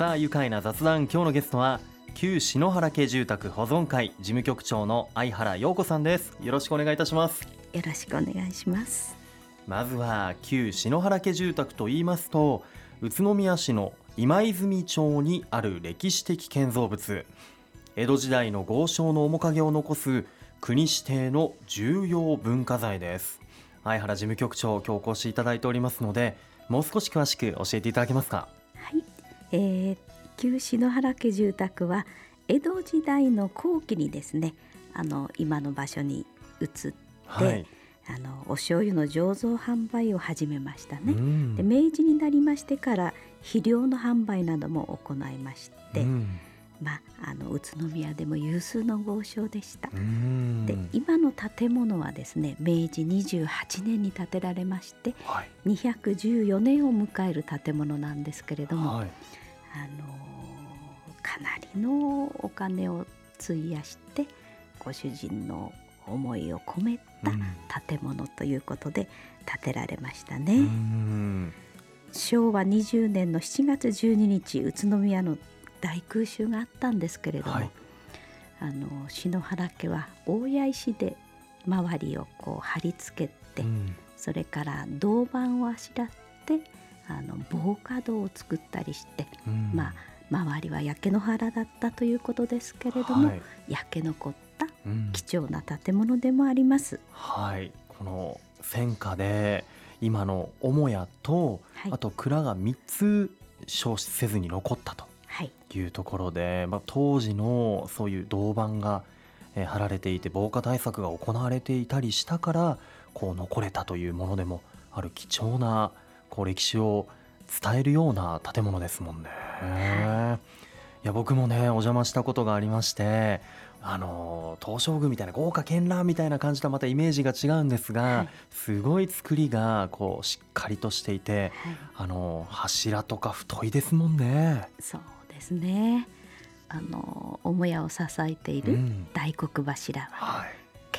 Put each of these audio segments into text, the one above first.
さあ愉快な雑談。今日のゲストは旧篠原家住宅保存会事務局長の相原陽子さんです。よろしくお願いいたします。よろしくお願いします。まずは旧篠原家住宅と言いますと宇都宮市の今泉町にある歴史的建造物。江戸時代の豪商の面影を残す国指定の重要文化財です。相原事務局長今日お越しいただいておりますのでもう少し詳しく教えていただけますか？はい、えー、旧篠原家住宅は江戸時代の後期にですねあの今の場所に移って、はい、あのお醤油の醸造販売を始めましたね。で明治になりましてから肥料の販売なども行いまして、まあ、あの宇都宮でも有数の豪商でした。で今の建物はですね明治28年に建てられまして、はい、214年を迎える建物なんですけれども、はい、あのかなりのお金を費やしてご主人の思いを込めた建物ということで建てられましたね。うん、昭和20年の7月12日宇都宮の大空襲があったんですけれども、はい、あの篠原家は大谷石で周りをこう貼り付けて、うん、それから銅板をあしらってあの防火戸を作ったりして、うん、まあ周りは焼け野原だったということですけれども、はい、焼け残った貴重な建物でもあります。うん、はい。この戦火で今の母屋と、はい、あと蔵が3つ消失せずに残ったとい。うところで、はい、まあ、当時のそういう銅板が、えー、貼られていて防火対策が行われていたりしたからこう残れたというものでもある貴重なこう歴史を伝えるような建物ですもんね。い。や僕もねお邪魔したことがありましてあの東照宮みたいな豪華絢爛みたいな感じとはまたイメージが違うんですが、はい、すごい作りがこうしっかりとしていて、はい、あの柱とか太いですもんね。そうですね。あの母屋を支えている大黒柱。は、うんはい、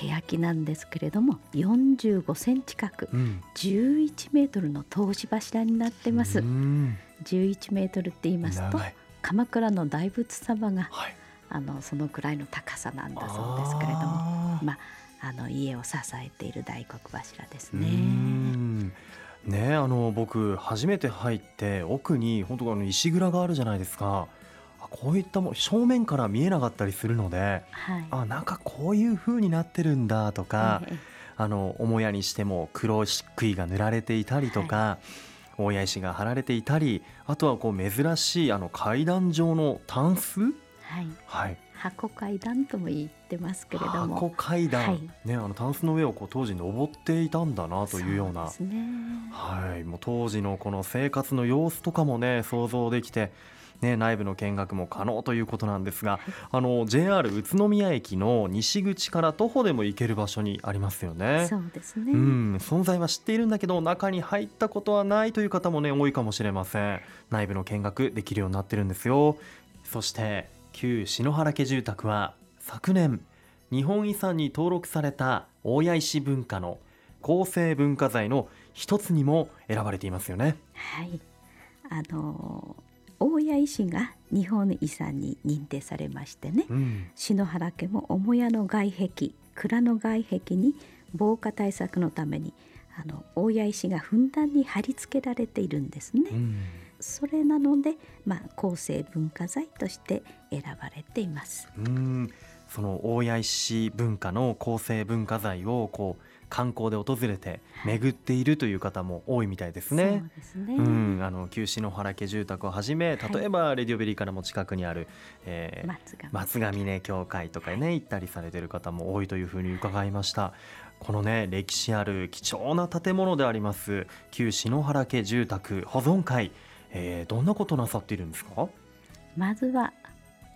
欅なんですけれども45センチ角、うん、11メートルの通し柱になってます。うん、11メートルって言いますと鎌倉の大仏様が、はい、あのそのくらいの高さなんだそうですけれどもまああの家を支えている大黒柱ですね。ねあの僕初めて入って奥に本当あの石蔵があるじゃないですか。こういったも正面から見えなかったりするので、はい、あなんかこういう風になってるんだとか、あの母屋にしても黒漆喰が塗られていたりとか、はい、大谷石が貼られていたりあとはこう珍しいあの階段状のタンス、はい。はい、箱階段とも言ってますけれども。箱階段、はい、ね、あのタンスの上をこう当時登っていたんだなというような、ね、はい、もう当時のこの生活の様子とかもね想像できてね、内部の見学も可能ということなんですが、あの JR 宇都宮駅の西口から徒歩でも行ける場所にありますよね。そうですね。うん、存在は知っているんだけど中に入ったことはないという方もね多いかもしれません。内部の見学できるようになってるんですよ。そして旧篠原家住宅は昨年日本遺産に登録された大谷石文化の構成文化財の一つにも選ばれていますよね。はい。あの大谷石が日本遺産に認定されましてね、うん、篠原家も母屋の外壁蔵の外壁に防火対策のためにあの大谷石がふんだんに貼り付けられているんですね。うん、それなので、まあ、後世文化財として選ばれています。うんその大谷石文化の構成文化財をこう観光で訪れて巡っているという方も多いみたいですね。はい、すね。うん、あの旧篠原家住宅をはじめ例えばレディオベリーからも近くにある、えー、松ヶ峰。教会とかね行ったりされてる方も多いというふうに伺いました。このね歴史ある貴重な建物であります旧篠原家住宅保存会、えー、どんなことなさっているんですか？まずは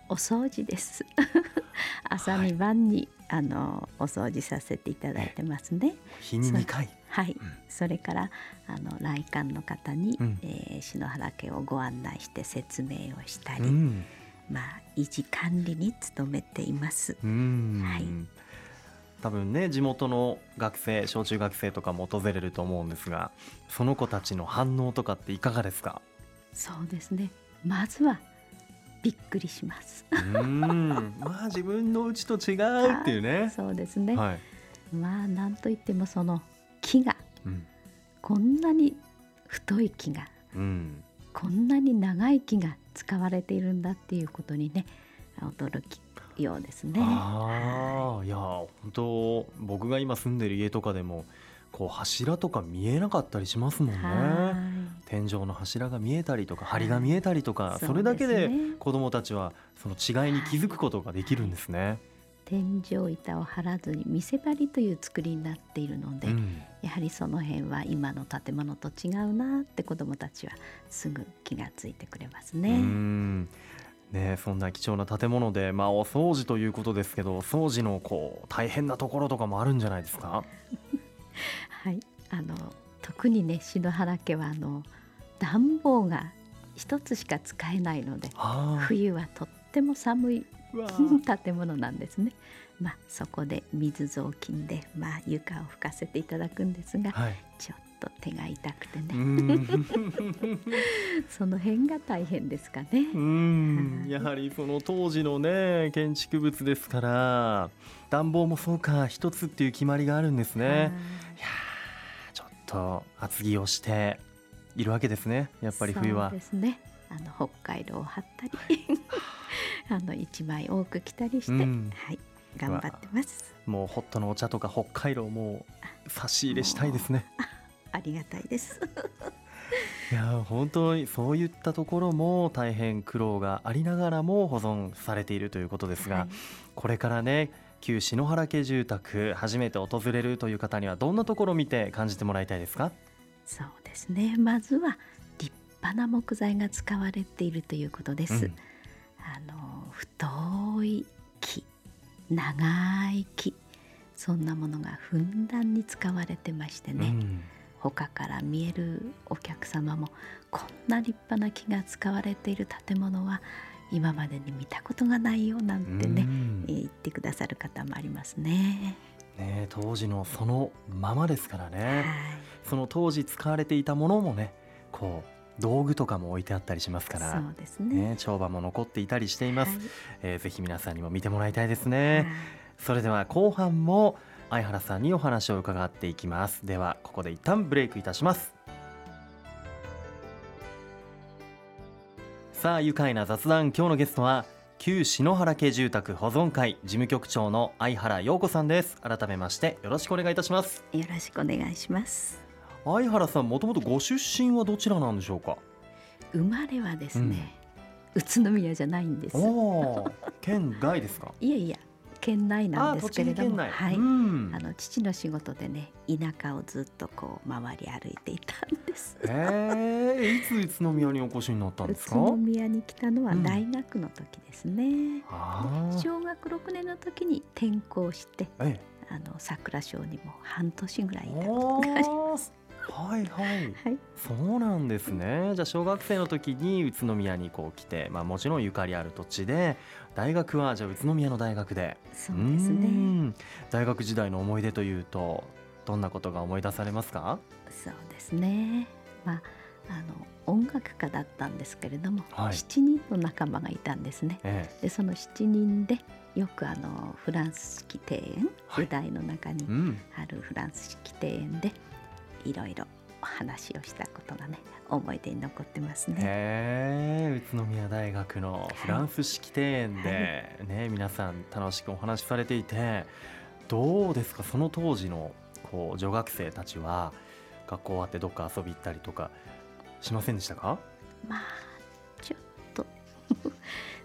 お掃除です。朝に晩に、はい、あのお掃除させていただいてますね。日に2回。はい、うん、それからあの来館の方に、うん、えー、篠原家をご案内して説明をしたり、うん、まあ維持管理に努めています。はい。多分ね地元の学生小中学生とかも訪れると思うんですがその子たちの反応とかっていかがですか？そうですね。まずはびっくりします。うんまあ自分の家と違うっていうね。そうですね。はい、まあなんといってもその木が、うん、こんなに太い木が、うん、こんなに長い木が使われているんだっていうことにね驚きようですね。ああ、いや本当僕が今住んでる家とかでもこう柱とか見えなかったりしますもんね。天井の柱が見えたりとか梁が見えたりとか、それだけで子どもたちはその違いに気づくことができるんですね。天井板を張らずに見せ張りという作りになっているので、うん、やはりその辺は今の建物と違うなって子どもたちはすぐ気がついてくれますね。ね、そんな貴重な建物で、まあ、お掃除ということですけど掃除のこう大変なところとかもあるんじゃないですか？はい。あの特にね篠原家はあの暖房が一つしか使えないので冬はとっても寒い 建物なんですね。まあ、そこで水雑巾で、まあ、床を拭かせていただくんですが、はい、ちょっと手が痛くてね。その辺が大変ですかね。うん。やはりその当時のね建築物ですから暖房もそうか一つっていう決まりがあるんですね。い。やと厚着をしているわけですね。やっぱり冬は。そうですね。あの北海道を張ったり あの一枚多く着たりして、うん、はい頑張ってます。もうホットのお茶とか北海道も差し入れしたいですね。ありがたいです。いや本当にそういったところも大変苦労がありながらも保存されているということですが、はい、これからね旧篠原家住宅初めて訪れるという方にはどんなところを見て感じてもらいたいですか？そうですね。まずは立派な木材が使われているということです、うん、あの太い木長い木そんなものがふんだんに使われてましてね、うん、他から見えるお客様もこんな立派な木が使われている建物は今までに見たことがないよなんてね、うん、言ってくださる方もありますね。ね当時のそのままですからね、はい、その当時使われていたものもねこう道具とかも置いてあったりしますから。そうですね、ね、帳場も残っていたりしています、はい、えー、ぜひ皆さんにも見てもらいたいですね、はい、それでは後半も相原さんにお話を伺っていきます。ではここで一旦ブレイクいたしますさあ愉快な雑談今日のゲストは旧篠原家住宅保存会事務局長の相原陽子さんです。改めましてよろしくお願いいたします。よろしくお願いします。相原さんもともとご出身はどちらなんでしょうか？生まれはですね、うん、宇都宮じゃないんです県外ですか？いやいや県内なんですけれども、はい、うん、あの父の仕事でね田舎をずっとこう回り歩いていたんです。ええいつ宇都宮にお越しになったんですか？宇都宮に来たのは大学の時ですね。うん、小学六年の時に転校して、ええ、あの桜賞にも半年ぐらいいたことがあります。はいはい、はい、そうなんですね。じゃあ小学生の時に宇都宮にこう来て、まあ、もちろんゆかりある土地で大学はじゃあ宇都宮の大学で。そうですね。大学時代の思い出というとどんなことが思い出されますか？そうですね。まああの音楽家だったんですけれども、はい、7人の仲間がいたんですね、ええ、でその7人でよくあのフランス式庭園、はい、舞台の中にあるフランス式庭園で、いろいろお話をしたことがね思い出に残ってますね。へ宇都宮大学のフランス式庭園で、はい、ね皆さん楽しくお話しされていてどうですか？その当時のこう女学生たちは学校終わってどっか遊び行ったりとかしませんでしたか？まあちょっと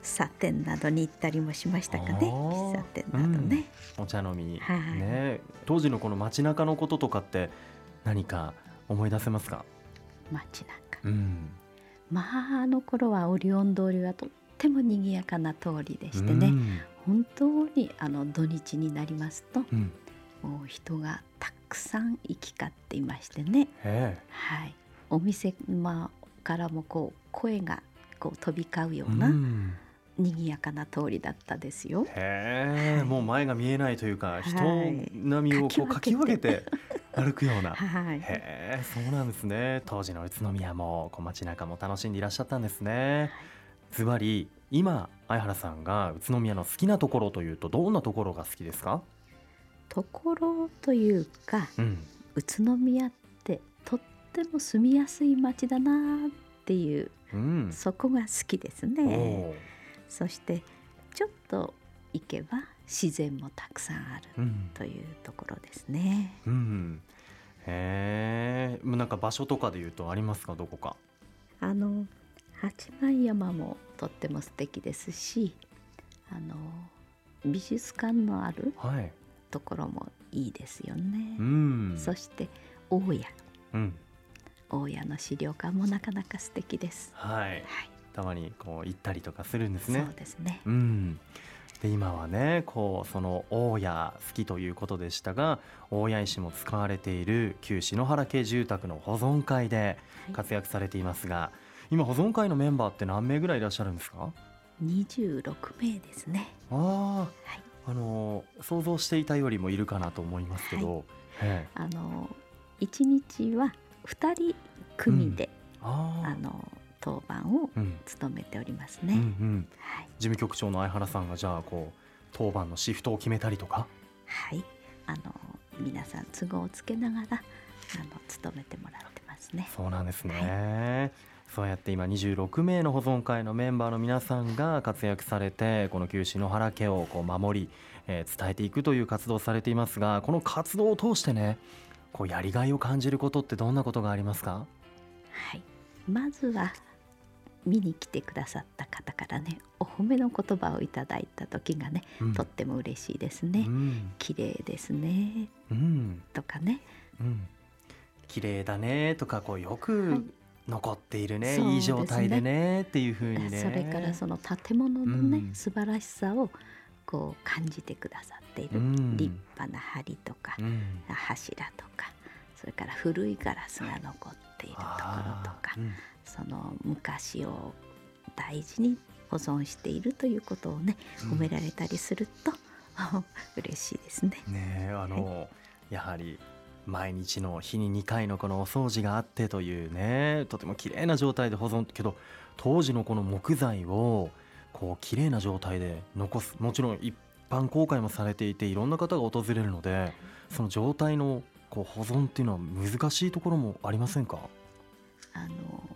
サテンなどに行ったりもしましたかね。喫茶店などね、うん、お茶飲み。に、はい、ね。当時のこの街中のこととかって何か思い出せますか？街中、うん、まああの頃はオリオン通りはとっても賑やかな通りでしてね、うん、本当にあの土日になりますと、うん、もう人がたくさん行き交っていましてね、はい、お店、まあ、からもこう声がこう飛び交うような、賑やかな通りだったですよ。へえ、はい、もう前が見えないというか、人並みをこうかき分けて歩くような。はい、へえ、そうなんですね。当時の宇都宮もこう街中も楽しんでいらっしゃったんですね。ズバリ今相原さんが宇都宮の好きなところというとどんなところが好きですか？ところというか、うん、宇都宮ってとっても住みやすい街だなっていう、うん、そこが好きですね。そしてちょっと行けば自然もたくさんあるというところですね。うん、うん、へえ、なんか場所とかで言うとありますか？どこか。あの八幡山もとっても素敵ですし、あの美術館のあるところもいいですよね。うん、そして大谷、うん、大谷の資料館もなかなか素敵です。はい。はい、たまにこう行ったりとかするんですね。そうですね。うん。で今はねこうその大谷好きということでしたが大谷石も使われている旧篠原家住宅の保存会で活躍されていますが、はい、今保存会のメンバーって何名ぐらいいらっしゃるんですか？26名ですね。あ、はい、あの想像していたよりもいるかなと思いますけど、はい、あの1日は2人組で、うん、ああの当番を務めておりますね、うんうん、はい、事務局長の相原さんがじゃあこう当番のシフトを決めたりとか？はい。あの皆さん都合をつけながらあの務めてもらってますね。そうなんですね、はい。そうやって今26名の保存会のメンバーの皆さんが活躍されてこの旧篠原家をこう守り、えー、伝えていくという活動をされていますがこの活動を通してねこうやりがいを感じることってどんなことがありますか？はい。まずは見に来てくださった方からねお褒めの言葉をいただいた時がね、うん、とっても嬉しいですね、うん、綺麗ですね、うん、とかね、うん、綺麗だねとかこうよく残っているね、ね、いい状態でねっていうふうにね。それからその建物のね、うん、素晴らしさをこう感じてくださっている、立派な梁とか、柱とかそれから古いガラスが残っているところとか、その昔を大事に保存しているということをね褒められたりすると、うん、嬉しいですね。ねあの、はい、やはり毎日の日に2回のこのお掃除があってというねとても綺麗な状態で保存けど当時のこの木材をこう綺麗な状態で残すもちろん一般公開もされていていろんな方が訪れるのでその状態のこう保存っていうのは難しいところもありませんか？あの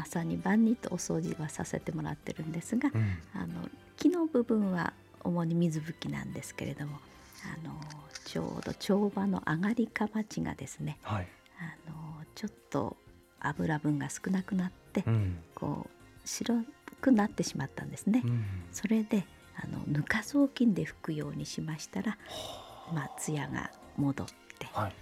朝に晩にとお掃除はさせてもらってるんですが、うん、あの木の部分は主に水拭きなんですけれどもあのちょうど帳場の上がりかまちがですね、はい、あのちょっと油分が少なくなって、うん、こう白くなってしまったんですね。うん、それであのぬか雑巾で拭くようにしましたら、まあ艶が戻って、はい、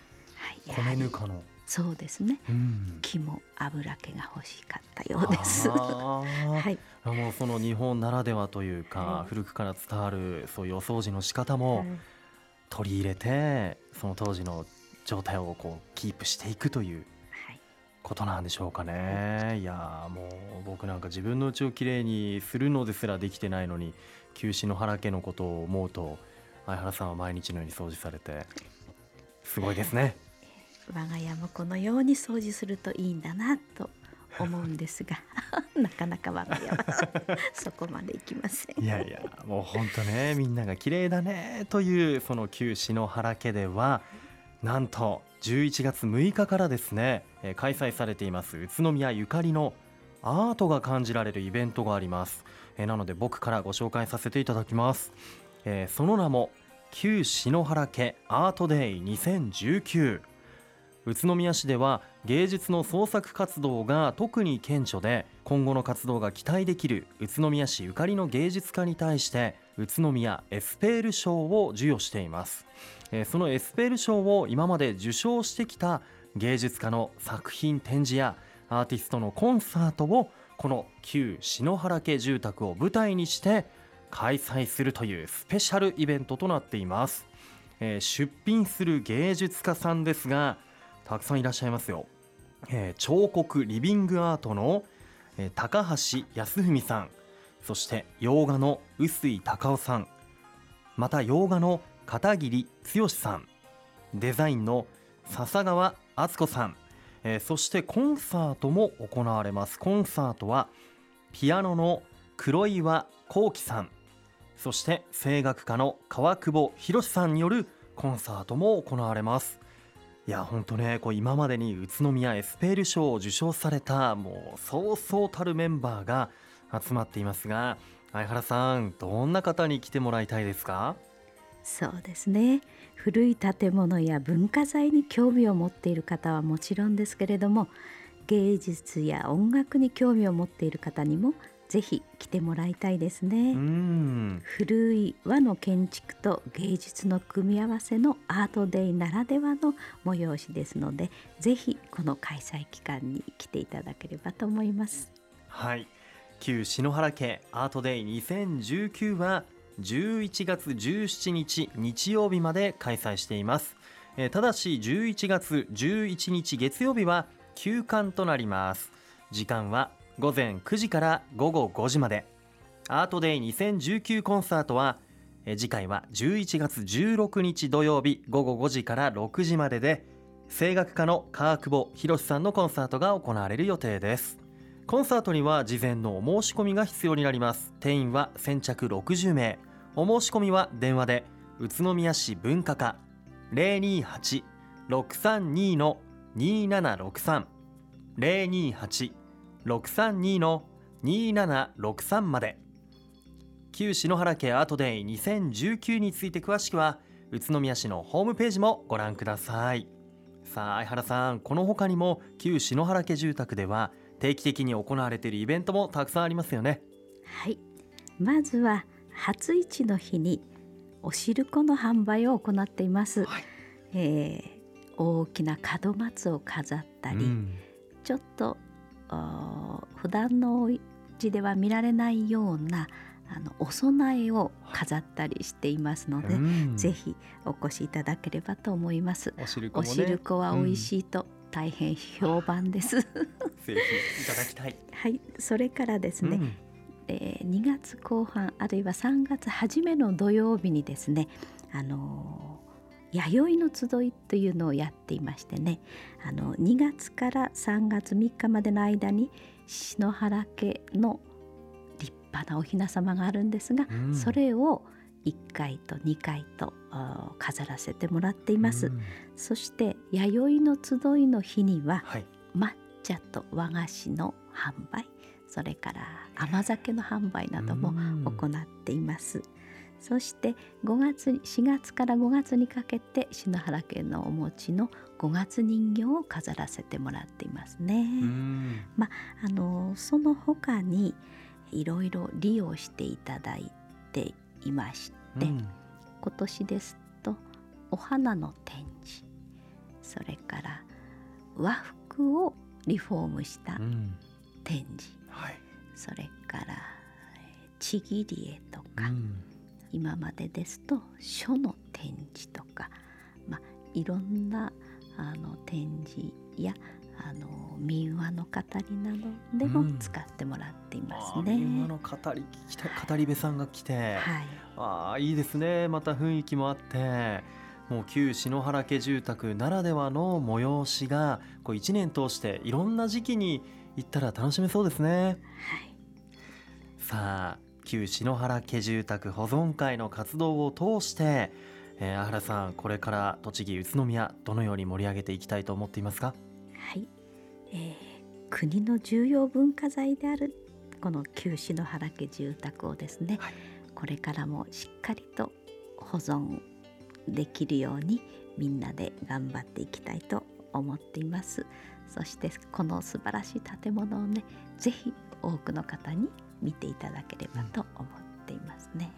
はい、米ぬかのそうですね、うん、木も油気が欲しかったようです。はい、もうその日本ならではというか、はい、古くから伝わるそういうお掃除の仕方も取り入れて、その当時の状態をこうキープしていくということなんでしょうかね。い。やもう僕なんか自分の家をきれいにするのですらできてないのに旧篠原家のことを思うと相原さんは毎日のように掃除されてすごいですね。我が家もこのように掃除するといいんだなと思うんですが。なかなか我が家はそこまでいきません。いやいやもう本当ねみんなが綺麗だねというその旧篠原家ではなんと11月6日からですね開催されています宇都宮ゆかりのアートが感じられるイベントがあります。なので僕からご紹介させていただきます。その名も旧篠原家アートデイ2019宇都宮市では芸術の創作活動が特に顕著で今後の活動が期待できる宇都宮市ゆかりの芸術家に対して宇都宮エスペール賞を授与しています。えそのエスペール賞を今まで受賞してきた芸術家の作品展示やアーティストのコンサートをこの旧篠原家住宅を舞台にして開催するというスペシャルイベントとなっています。え、出品する芸術家さんですがたくさんいらっしゃいますよ、えー、彫刻リビングアートの、えー、高橋康文さんそして洋画の臼井隆夫さんまた洋画の片桐剛さんデザインの笹川敦子さん、えー、そしてコンサートも行われます。コンサートはピアノの黒岩幸喜さんそして声楽家の川久保博さんによるコンサートも行われます。いや本当ねこう今までに宇都宮エスペール賞を受賞されたもうそうそうたるメンバーが集まっていますが相原さんどんな方に来てもらいたいですか？そうですね。古い建物や文化財に興味を持っている方はもちろんですけれども芸術や音楽に興味を持っている方にもぜひ来てもらいたいですね。古い和の建築と芸術の組み合わせのアートデイならではの催しですのでぜひこの開催期間に来ていただければと思います。はい。旧篠原家アートデイ2019は11月17日日曜日まで開催しています。ただし11月11日月曜日は休館となります。時間は午前9時から午後5時まで。アートデイ2019コンサートは次回は11月16日土曜日午後5時から6時までで声楽家の川久保博さんのコンサートが行われる予定です。コンサートには事前のお申し込みが必要になります。定員は先着60名。お申し込みは電話で宇都宮市文化課028-632-2763 028 632の2763まで。旧篠原家アートデイ2019について詳しくは宇都宮市のホームページもご覧ください。さあ相原さんこの他にも旧篠原家住宅では定期的に行われているイベントもたくさんありますよね。はい。まずは初市の日におしるこの販売を行っています、はい、えー、大きな門松を飾ったり、うん、ちょっと普段のお家では見られないようなあのお供えを飾ったりしていますので、うん、ぜひお越しいただければと思います。お汁粉、ね,、は美味しいと大変評判です、うん、ぜひいただきたい。はい。それからですね、うん、えー、2月後半あるいは3月初めの土曜日にですねあの弥生の集いというのをやっていましてねあの2月から3月3日までの間に篠原家の立派なお雛様があるんですが、うん、それを1回と2回と飾らせてもらっています、うん、そして弥生の集いの日には、はい、抹茶と和菓子の販売それから甘酒の販売なども行っています。そして5月4月から5月にかけて篠原家のお餅の5月人形を飾らせてもらっていますね。まあ、あのその他にいろいろ利用していただいていまして、今年ですとお花の展示それから和服をリフォームした展示、はい、それからちぎり絵とか、今までですと書の展示とか、まあ、いろんなあの展示やあの民話の語りなどでも使ってもらっていますね。うん、民話の語り語り部さんが来て、はい、ああいいですね。また雰囲気もあってもう旧篠原家住宅ならではの催しがこう1年通していろんな時期に行ったら楽しめそうですね。はい、さあ旧篠原家住宅保存会の活動を通して、えー、原さんこれから栃木宇都宮どのように盛り上げていきたいと思っていますか？はい、えー、国の重要文化財であるこの旧篠原家住宅をですね、はい、これからもしっかりと保存できるようにみんなで頑張っていきたいと思っています。そしてこの素晴らしい建物をねぜひ多くの方に見ていただければと思っていますね。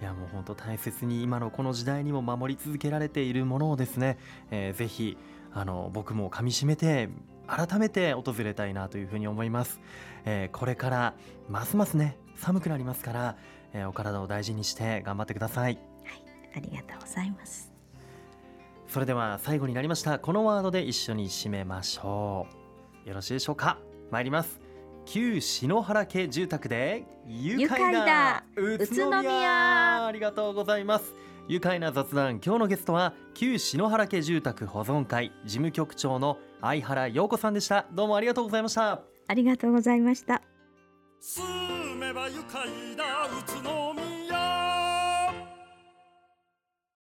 いやもう本当大切に今のこの時代にも守り続けられているものをですね、えー、ぜひあの僕もかみしめて改めて訪れたいなというふうに思います、えー、これからますますね寒くなりますから、えー、お体を大事にして頑張ってください。はいありがとうございます。それでは最後になりましたこのワードで一緒に締めましょう。よろしいでしょうか。参ります旧篠原家住宅で愉快な宇都宮。ありがとうございます。愉快な雑談。今日のゲストは旧篠原家住宅保存会事務局長の相原陽子さんでした。どうもありがとうございました。ありがとうございました。ば愉快だ宇都